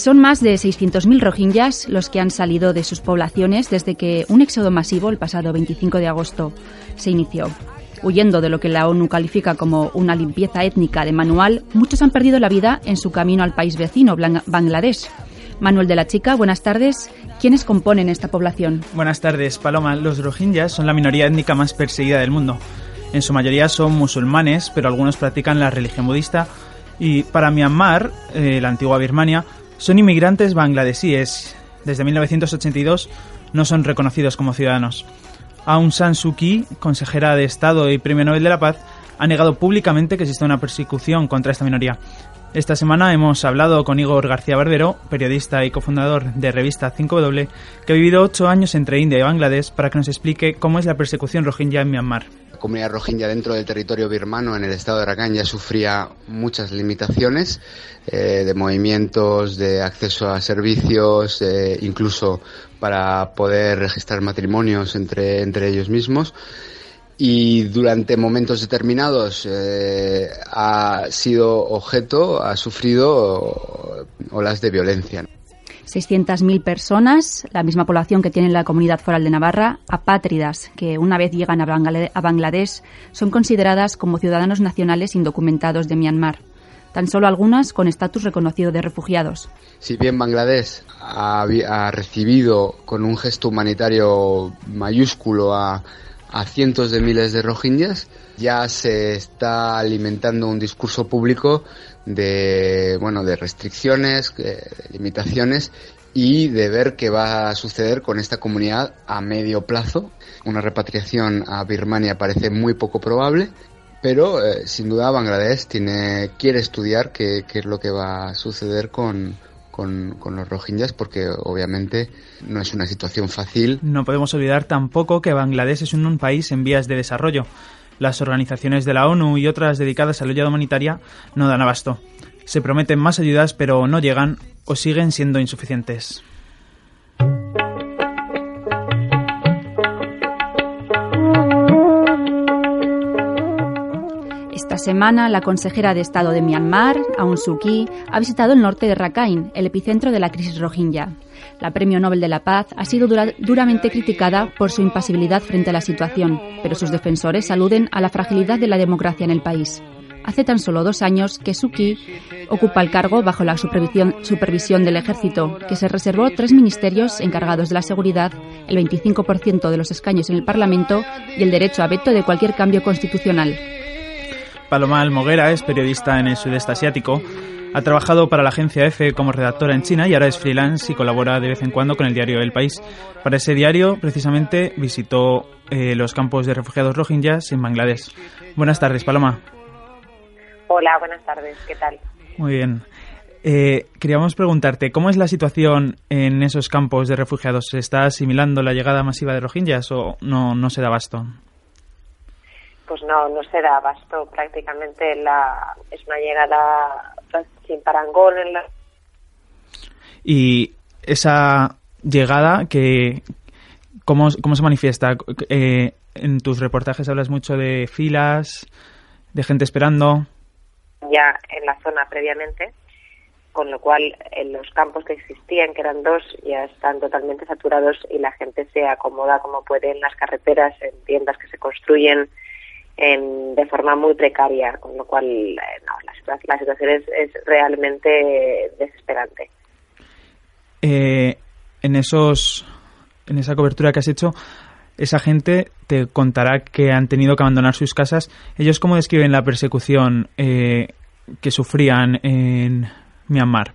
Son más de 600.000 rohingyas los que han salido de sus poblaciones desde que un éxodo masivo el pasado 25 de agosto se inició. Huyendo de lo que la ONU califica como una limpieza étnica de manual, muchos han perdido la vida en su camino al país vecino, Bangladesh. Manuel de la Chica, buenas tardes. ¿Quiénes componen esta población? Buenas tardes, Paloma. Los rohingyas son la minoría étnica más perseguida del mundo. En su mayoría son musulmanes, pero algunos practican la religión budista. Y para Myanmar, eh, la antigua Birmania, son inmigrantes bangladesíes. Desde 1982 no son reconocidos como ciudadanos. Aung San Suu Kyi, consejera de Estado y Premio Nobel de la Paz, ha negado públicamente que existe una persecución contra esta minoría. Esta semana hemos hablado con Igor García Barbero, periodista y cofundador de revista 5W, que ha vivido ocho años entre India y Bangladesh para que nos explique cómo es la persecución rohingya en Myanmar comunidad rohingya dentro del territorio birmano, en el estado de Rakhine, ya sufría muchas limitaciones eh, de movimientos, de acceso a servicios, eh, incluso para poder registrar matrimonios entre, entre ellos mismos. Y durante momentos determinados eh, ha sido objeto, ha sufrido olas de violencia. 600.000 personas, la misma población que tiene la comunidad foral de Navarra, apátridas, que una vez llegan a Bangladesh son consideradas como ciudadanos nacionales indocumentados de Myanmar. Tan solo algunas con estatus reconocido de refugiados. Si bien Bangladesh ha, recibido con un gesto humanitario mayúsculo a, a cientos de miles de rohingyas, ya se está alimentando un discurso público de, bueno, de restricciones, de limitaciones y de ver qué va a suceder con esta comunidad a medio plazo. Una repatriación a Birmania parece muy poco probable, pero eh, sin duda Bangladesh tiene, quiere estudiar qué, es lo que va a suceder con, con, con, los rohingyas porque obviamente no es una situación fácil. No podemos olvidar tampoco que Bangladesh es un país en vías de desarrollo las organizaciones de la ONU y otras dedicadas a la ayuda humanitaria no dan abasto. Se prometen más ayudas pero no llegan o siguen siendo insuficientes. Esta semana, la consejera de Estado de Myanmar, Aung Suu Kyi, ha visitado el norte de Rakhine, el epicentro de la crisis rohingya. La Premio Nobel de la Paz ha sido duramente criticada por su impasibilidad frente a la situación, pero sus defensores aluden a la fragilidad de la democracia en el país. Hace tan solo dos años que Suki ocupa el cargo bajo la supervisión, supervisión del ejército, que se reservó tres ministerios encargados de la seguridad, el 25% de los escaños en el Parlamento y el derecho a veto de cualquier cambio constitucional. Paloma Almoguera es periodista en el sudeste asiático ha trabajado para la agencia EFE como redactora en China y ahora es freelance y colabora de vez en cuando con el diario El País. Para ese diario, precisamente, visitó eh, los campos de refugiados rohingyas en Bangladesh. Buenas tardes, Paloma. Hola, buenas tardes. ¿Qué tal? Muy bien. Eh, queríamos preguntarte, ¿cómo es la situación en esos campos de refugiados? ¿Se está asimilando la llegada masiva de rohingyas o no, no se da abasto? Pues no, no se da abasto. Prácticamente la, es una llegada sin parangón en la... Y esa llegada que cómo, cómo se manifiesta eh, en tus reportajes hablas mucho de filas de gente esperando ya en la zona previamente con lo cual en los campos que existían que eran dos ya están totalmente saturados y la gente se acomoda como puede en las carreteras en tiendas que se construyen de forma muy precaria, con lo cual eh, la, situación es, realmente desesperante. Eh, en esos en esa cobertura que has hecho, esa gente te contará que han tenido que abandonar sus casas. ¿Ellos cómo describen la persecución eh, que sufrían en Myanmar?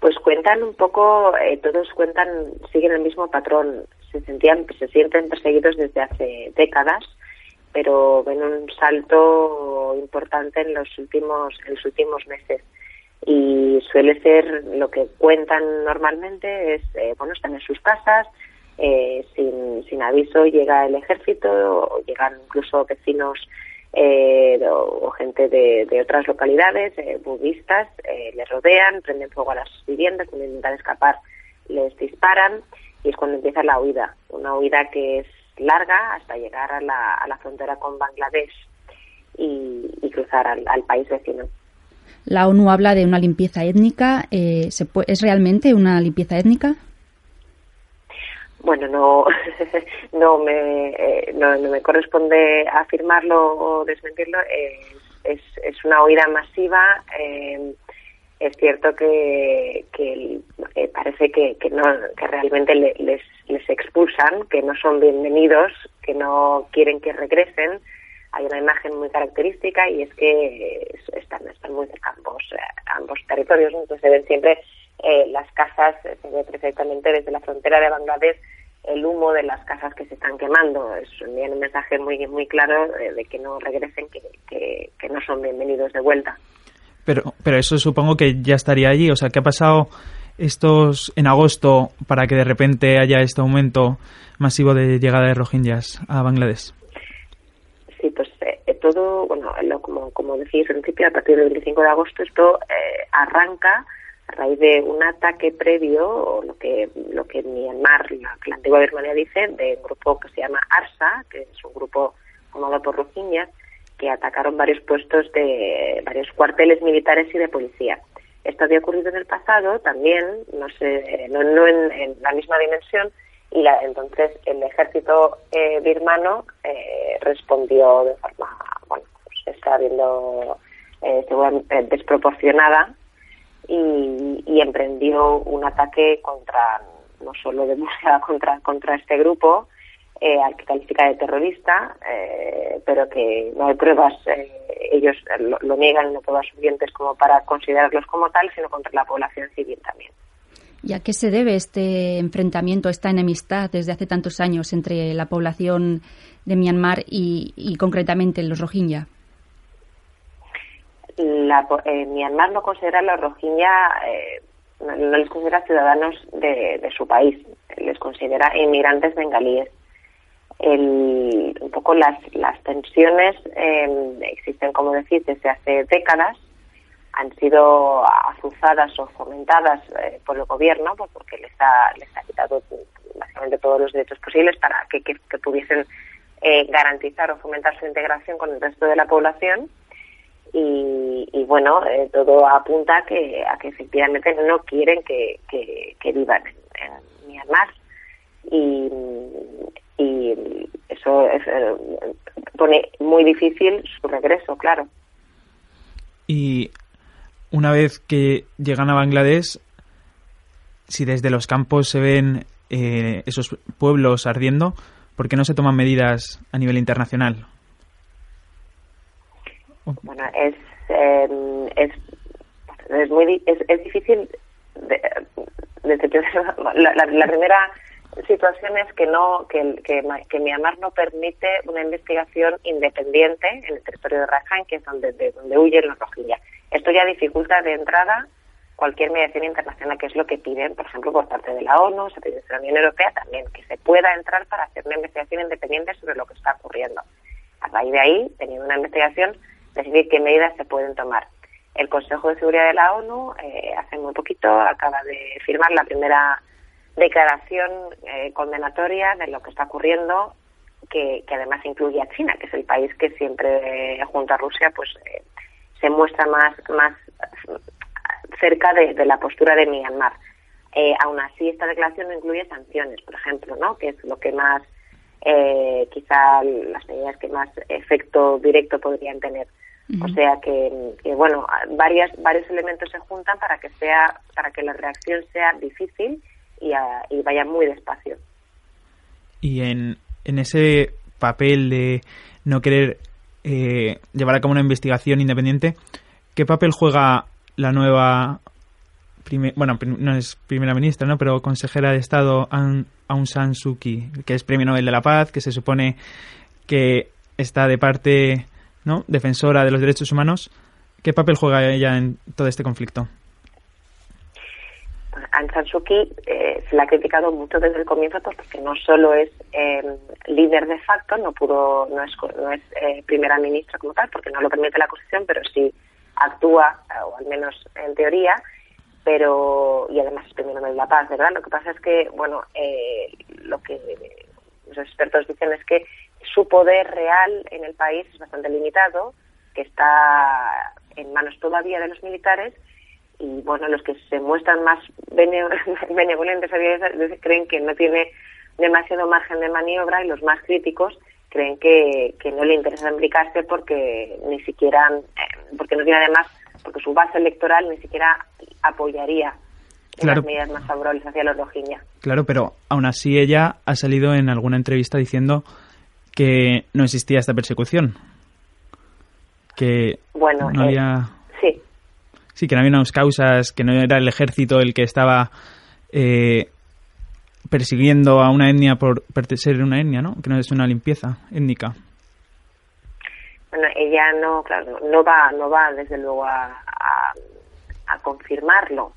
Pues cuentan un poco, todos cuentan, siguen el mismo patrón. Se sentían, se sienten perseguidos desde hace décadas pero ven un salto importante en los últimos en los últimos meses. Y suele ser lo que cuentan normalmente es eh, bueno están en sus casas eh, sin, sin aviso llega el ejército o llegan incluso vecinos eh, o, gente de, de, otras localidades budistas les rodean prenden fuego a las viviendas cuando intentan escapar les disparan y es cuando empieza la huida. Una huida que es larga hasta llegar a la, a la frontera con Bangladesh y, cruzar al, país vecino. La ONU habla de una limpieza étnica. Eh, ¿Es realmente una limpieza étnica? Bueno, no, no, me, eh, no, me corresponde afirmarlo o desmentirlo. es, es, una oída masiva. Eh, es cierto que, que parece que, que, no, que realmente les, les expulsan, que no son bienvenidos, que no quieren que regresen hay una imagen muy característica y es que están, están muy cerca ambos, eh, ambos territorios, entonces se ven siempre eh, las casas, eh, se ve perfectamente desde la frontera de Bangladesh el humo de las casas que se están quemando. Es un mensaje muy muy claro de que no regresen, que, que, no son bienvenidos de vuelta. Pero, pero eso supongo que ya estaría allí. O sea, ¿qué ha pasado estos en agosto para que de repente haya este aumento masivo de llegada de rohingyas a Bangladesh? Sí, pues eh, todo, bueno, como, como decís al principio, a partir del 25 de agosto esto eh, arranca a raíz de un ataque previo, o lo que, lo que Myanmar, la, la antigua Birmania dice, de un grupo que se llama ARSA, que es un grupo formado por rohingyas, que atacaron varios puestos de varios cuarteles militares y de policía. Esto había ocurrido en el pasado también, no sé, no, en la misma dimensión, y la, entonces el ejército eh, birmano eh, respondió de forma, bueno, pues está viendo eh, desproporcionada y, y, emprendió un ataque contra, no solo de búsqueda contra, contra este grupo, al que califica de terrorista, pero que no hay pruebas, ellos lo, lo, niegan, no hay pruebas suficientes como para considerarlos como tal, sino contra la población civil también. ¿Y a qué se debe este enfrentamiento, esta enemistad desde hace tantos años entre la población de Myanmar y, concretamente los Rohingya? La, eh, Myanmar no considera a los Rohingya, eh, no, les considera ciudadanos de, su país, les considera inmigrantes bengalíes. El, un poco las, las tensiones eh, existen, como decís, desde hace décadas han sido azuzadas o fomentadas eh, por el gobierno, pues porque les ha, les ha quitado básicamente todos los derechos posibles para que, que, pudiesen eh, garantizar o fomentar su integración con el resto de la población. Y, bueno, eh, todo apunta a que, a que efectivamente no quieren que, que, vivan en, Myanmar. Y, y eso pone muy difícil su regreso, claro. Y una vez que llegan a Bangladesh, si desde los campos se ven eh, esos pueblos ardiendo, ¿por qué no se toman medidas a nivel internacional? Bueno, es, em, es, es, muy es, es difícil. De, la, la, primera situación es que no que, que, que, Myanmar no permite una investigación independiente en el territorio de Rakhine, que es donde, de donde huyen los rohingyas. Esto ya dificulta de entrada cualquier mediación internacional, que es lo que piden, por ejemplo, por parte de la ONU, se pide de la Unión Europea también, que se pueda entrar para hacer una investigación independiente sobre lo que está ocurriendo. A raíz de ahí, teniendo una investigación, decidir qué medidas se pueden tomar. El Consejo de Seguridad de la ONU, eh, hace muy poquito, acaba de firmar la primera declaración eh, condenatoria de lo que está ocurriendo, que, además incluye a China, que es el país que siempre, junto a Rusia, pues eh, se muestra más, más cerca de, la postura de Myanmar. Eh, aún así, esta declaración no incluye sanciones, por ejemplo, ¿no? que es lo que más, eh, quizá las medidas que más efecto directo podrían tener. O sea que, bueno, varias, varios elementos se juntan para que sea, para que la reacción sea difícil y, y vaya muy despacio. Y en, en ese papel de no querer eh, llevar a cabo una investigación independiente. ¿Qué papel juega la nueva, bueno, no es primera ministra, ¿no? pero consejera de Estado Aung San Suu Kyi, que es Premio Nobel de la Paz, que se supone que está de parte ¿no? defensora de los derechos humanos? ¿Qué papel juega ella en todo este conflicto? Aung San Suu Kyi eh, se la ha criticado mucho desde el comienzo porque no solo es eh, líder de facto, no pudo, no es, no es eh, primera ministra como tal, porque no lo permite la Constitución, pero sí actúa, o al menos en teoría, pero y además es Nobel de la Paz, ¿verdad? Lo que pasa es que, bueno, lo que los expertos dicen es que su poder real en el país es bastante limitado, que está en manos todavía de los militares y bueno, los que se muestran más benevolentes creen que no tiene demasiado margen de maniobra y los más críticos creen que, que no le interesa implicarse porque ni siquiera, eh, porque no tiene además, porque su base electoral ni siquiera apoyaría las medidas más favorables hacia los Rohingya. Claro, pero aún así ella ha salido en alguna entrevista diciendo que no existía esta persecución. Que bueno, no había... Eh, sí. Sí, que no había unas causas, que no era el ejército el que estaba eh, persiguiendo a una etnia por ser una etnia, ¿no? Que no es una limpieza étnica. Bueno, ella no, claro, no va, no va desde luego a, a confirmarlo,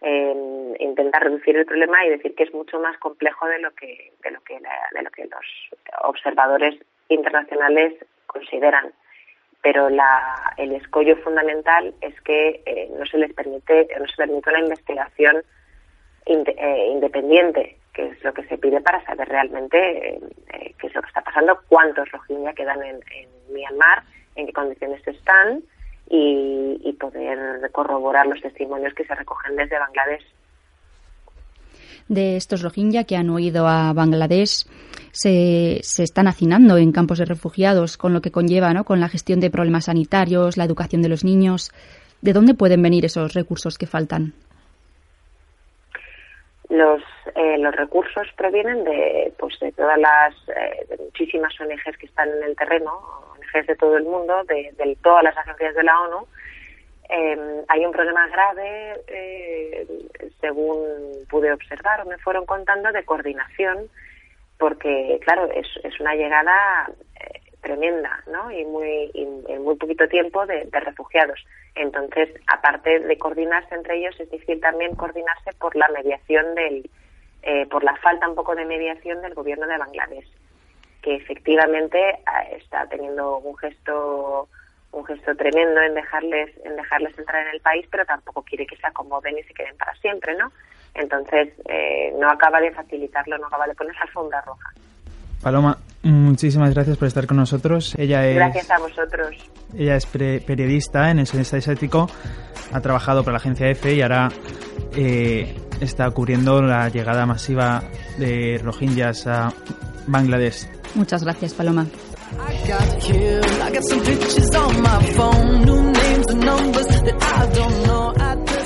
eh, intentar reducir el problema y decir que es mucho más complejo de lo que de lo que de lo que los observadores internacionales consideran pero la, el escollo fundamental es que eh, no se les permite no se permite una investigación eh, independiente que es lo que se pide para saber realmente eh, qué es lo que está pasando cuántos rohingya quedan en, en Myanmar en qué condiciones están y, poder corroborar los testimonios que se recogen desde Bangladesh. De estos Rohingya que han huido a Bangladesh, se, se, están hacinando en campos de refugiados, con lo que conlleva, ¿no? con la gestión de problemas sanitarios, la educación de los niños. ¿De dónde pueden venir esos recursos que faltan? Los, eh, los recursos provienen de, pues, de todas las eh, de muchísimas ONGs que están en el terreno, de todo el mundo, de, todas las agencias de la ONU, em, hay un problema grave, eh, según pude observar o me fueron contando, de coordinación, porque, claro, es, es una llegada eh, tremenda, ¿no? Y, muy, en muy poquito tiempo de, refugiados. Entonces, aparte de coordinarse entre ellos, es difícil también coordinarse por la mediación del, eh, por la falta un poco de mediación del gobierno de Bangladesh que efectivamente ah, está teniendo un gesto un gesto tremendo en dejarles en dejarles entrar en el país pero tampoco quiere que se acomoden y se queden para siempre no entonces eh, no acaba de facilitarlo no acaba de poner esa alfombra roja. Paloma muchísimas gracias por estar con nosotros. Ella es gracias a vosotros. ella es periodista en el Servicio Ético ha trabajado para la agencia EFE y ahora eh, está cubriendo la llegada masiva de rohingyas a Bangladesh. Muchas gracias, Paloma. I got killed. I got some pictures on my phone, new names and numbers that I don't know. I